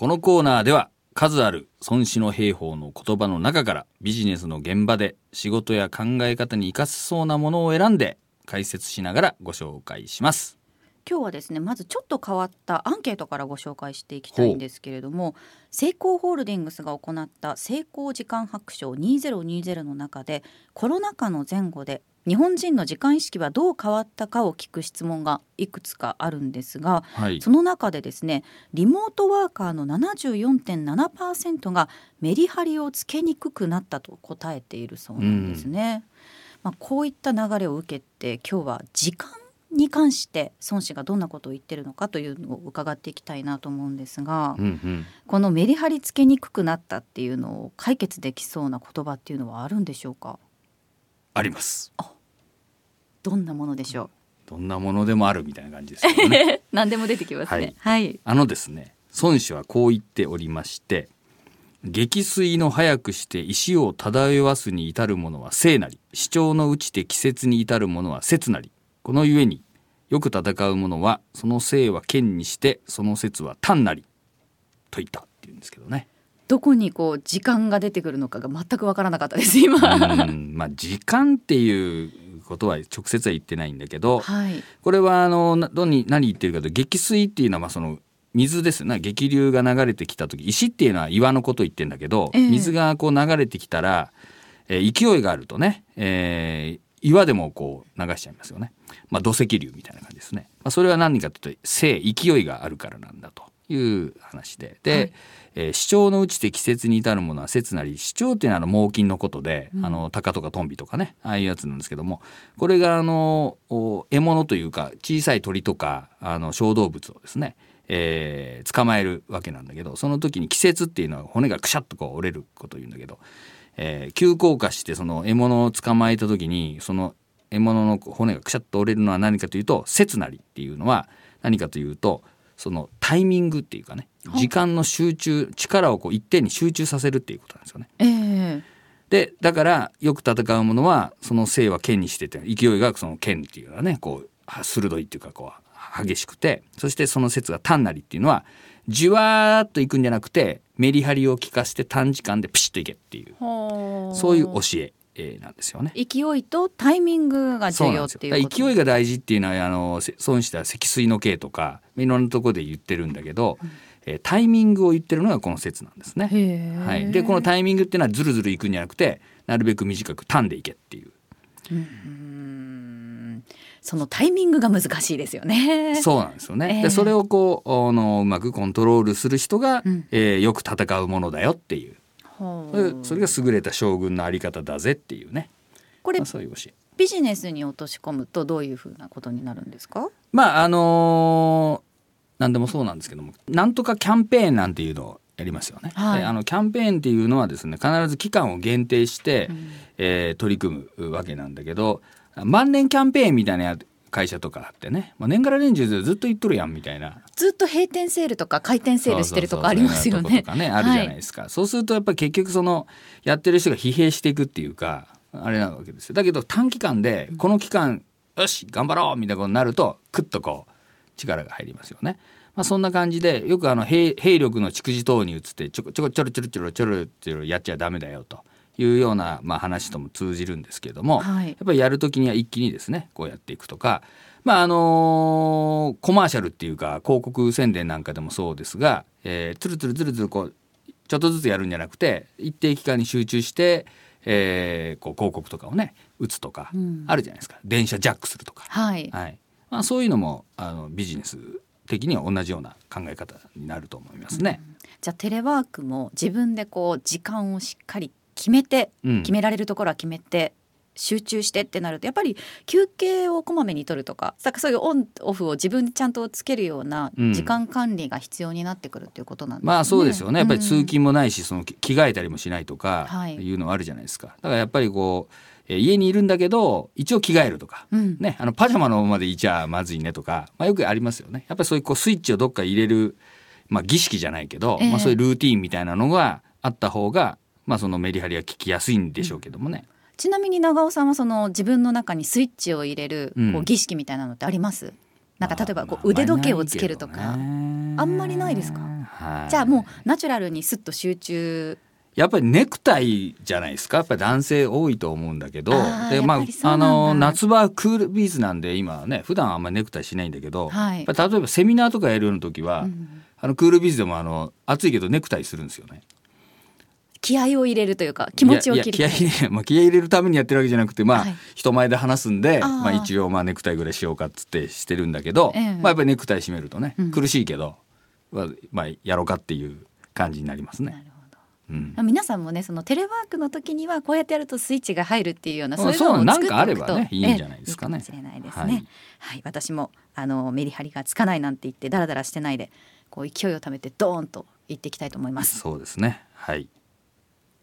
このコーナーでは数ある孫子の兵法の言葉の中からビジネスの現場で仕事や考え方に活かせそうなものを選んで解説しながらご紹介します。今日はですねまずちょっと変わったアンケートからご紹介していきたいんですけれどもセイコーホールディングスが行った成功時間白書2020の中でコロナ禍の前後で日本人の時間意識はどう変わったかを聞く質問がいくつかあるんですがはい。その中でですねリモートワーカーの74.7%がメリハリをつけにくくなったと答えているそうなんですね。まあ、こういった流れを受けて今日は時間に関して孫子がどんなことを言ってるのかというのを伺っていきたいなと思うんですが、うんうん。このメリハリつけにくくなったっていうのを解決できそうな言葉っていうのはあるんでしょうか？あります。どんなものでしょどんなものでもあるみたいな感じですけどね。う 何でも出てきますねはいはい、あのですね、孫子はこう言っておりまして、激水の早くして石を漂わすに至るものは聖なり、主張の打ちて季節に至るものは節なり。このゆえに、よく戦う者は、その聖は剣にして、その節は単なり。と言ったって言うんですけどね。どこにこう時間が出てくるのかが全く分からなかったです今。うん、まあ時間っていうことは直接は言ってないんだけど、はい。これはあのなどに何言ってるかというと激水っていうのはまあその水ですね激流が流れてきた時石っていうのは岩のことを言ってんだけど、ええ水がこう流れてきたら、えー勢いがあるとね、えー岩でもこう流しちゃいますよね。まあ土石流みたいな感じですね。まあ、それは何かというと勢勢いがあるからなんだという話で。で、はいえー主張のうちて季節に至るものは節なり主張っていうのはあの猛禽のことで、あの鷹とかトンビとかねああいうやつなんですけどもこれがあのお獲物というか小さい鳥とかあの小動物をですね、えー捕まえるわけなんだけどその時に季節っていうのは骨がくしゃっとこう折れることを言うんだけど、えー急降下してその獲物を捕まえた時にその獲物の骨がくしゃっと折れるのは何かというと節なりっていうのは何かというとそのタイミングっていうかね時間の集中力をこう一点に集中させるっていうことなんですよね。ええ。でだからよく戦うものはその勢は剣にしてて勢いがその剣っていうのはねこうは鋭いっていうかこう激しくてそしてその説が単なりっていうのはじわーっといくんじゃなくてメリハリを効かして短時間でピシッといけっていう。そういう教え。えーなんですよね。勢いとタイミングが重要っていう勢いが大事っていうのはあのせ孫子では積水の形とかいろんなところで言ってるんだけど、えータイミングを言ってるのがこの説なんですね。はい、でこのタイミングっていうのはずるずるいくんじゃなくてなるべく短く単でいけっていう。うんそのタイミングが難しいですよね。そうなんですよね。ええでそれをこうあのうまくコントロールする人が、うん。えーよく戦うものだよっていうそれが優れた将軍のあり方だぜっていうね、これまあ、そういう教え。ビジネスに落とし込むとどういうふうなことになるんですか？まああのー何でもそうなんですけどもなんとかキャンペーンなんていうのをやりますよね。はいであのキャンペーンっていうのはですね必ず期間を限定して、うんえー取り組むわけなんだけど万年キャンペーンみたいな会社とかあってね、まあ、年がら年中ずっと言っとるやんみたいな。ずっと閉店セールとか開店セールしてるとかありますよね。そうそうそうそういうとかねあるじゃないですか、そうするとやっぱり結局そのやってる人が疲弊していくっていうかあれなわけですよ。だけど短期間でこの期間よし頑張ろうみたいなことになるとクッとこう力が入りますよね。まあ、そんな感じでよくあの兵兵力の蓄次等に移ってちょこちょこちょろちょろちょろちょろちょろやっちゃダメだよというようなまあ話とも通じるんですけれども、はい。やっぱりやる時には一気にですねこうやっていくとかまああのコマーシャルっていうか広告宣伝なんかでもそうですが、えー、つるつるつるつるこうちょっとずつやるんじゃなくて一定期間に集中して、えーこう広告とかをね打つとか、うん。あるじゃないですか。電車ジャックするとか、はい。はい。まあ、そういうのもあのビジネス的には同じような考え方になると思いますね。じゃあテレワークも自分でこう時間をしっかり決めて、うん。決められるところは決めて集中してってなるとやっぱり休憩をこまめに取るとかさそういうオンオフを自分でちゃんとつけるようなうん。時間管理が必要になってくるっていうことなんですね。まあそうですよね。やっぱり通うん。勤もないしそのき着替えたりもしないとかはい。いうのはあるじゃないですか。だからやっぱりこうえー家にいるんだけど一応着替えるとか、うん。ね、あのパジャマのままでいちゃまずいねとか、まあ、よくありますよね。やっぱりそういうこうスイッチをどっか入れる、まあ、儀式じゃないけど、ええ。まあ、そういうルーティーンみたいなのがあった方が、まあ、そのメリハリは効きやすいんでしょうけどもね。ちなみに長尾さんはその自分の中にスイッチを入れるうん。こう儀式みたいなのってあります、なんか例えばこまあう腕時計をつけるとか、あんまりないですか？はい。じゃあもうナチュラルにスッと集中。やっぱりネクタイじゃないですか？やっぱり男性多いと思うんだけど。でまああの夏場はクールビーズなんで今ね普段あんまりネクタイしないんだけど、はい。例えばセミナーとかやるような時は、うん。あのクールビーズでもあの暑いけどネクタイするんですよね。気合を入れるというか気持ちを切りいやいや気合い入れ、まあ、気合い入れるためにやってるわけじゃなくてまあ、はい人前で話すんでまあ、一応まあネクタイぐらいしようかっつってしてるんだけど、ええ。まあ、やっぱりネクタイ締めるとね、うん。苦しいけど、まあまあ、やろうかっていう感じになりますね。うん。ど皆さんもねそのテレワークの時にはこうやってやるとスイッチが入るっていうようなうんそういうのを作っておくとなんかあればねいいんじゃないですかね。ええいいかもしれないですはねい。はい、私もあのメリハリがつかないなんて言ってダラダラしてないでこう勢いをためてドーンと言っていきたいと思います。そうですね。はい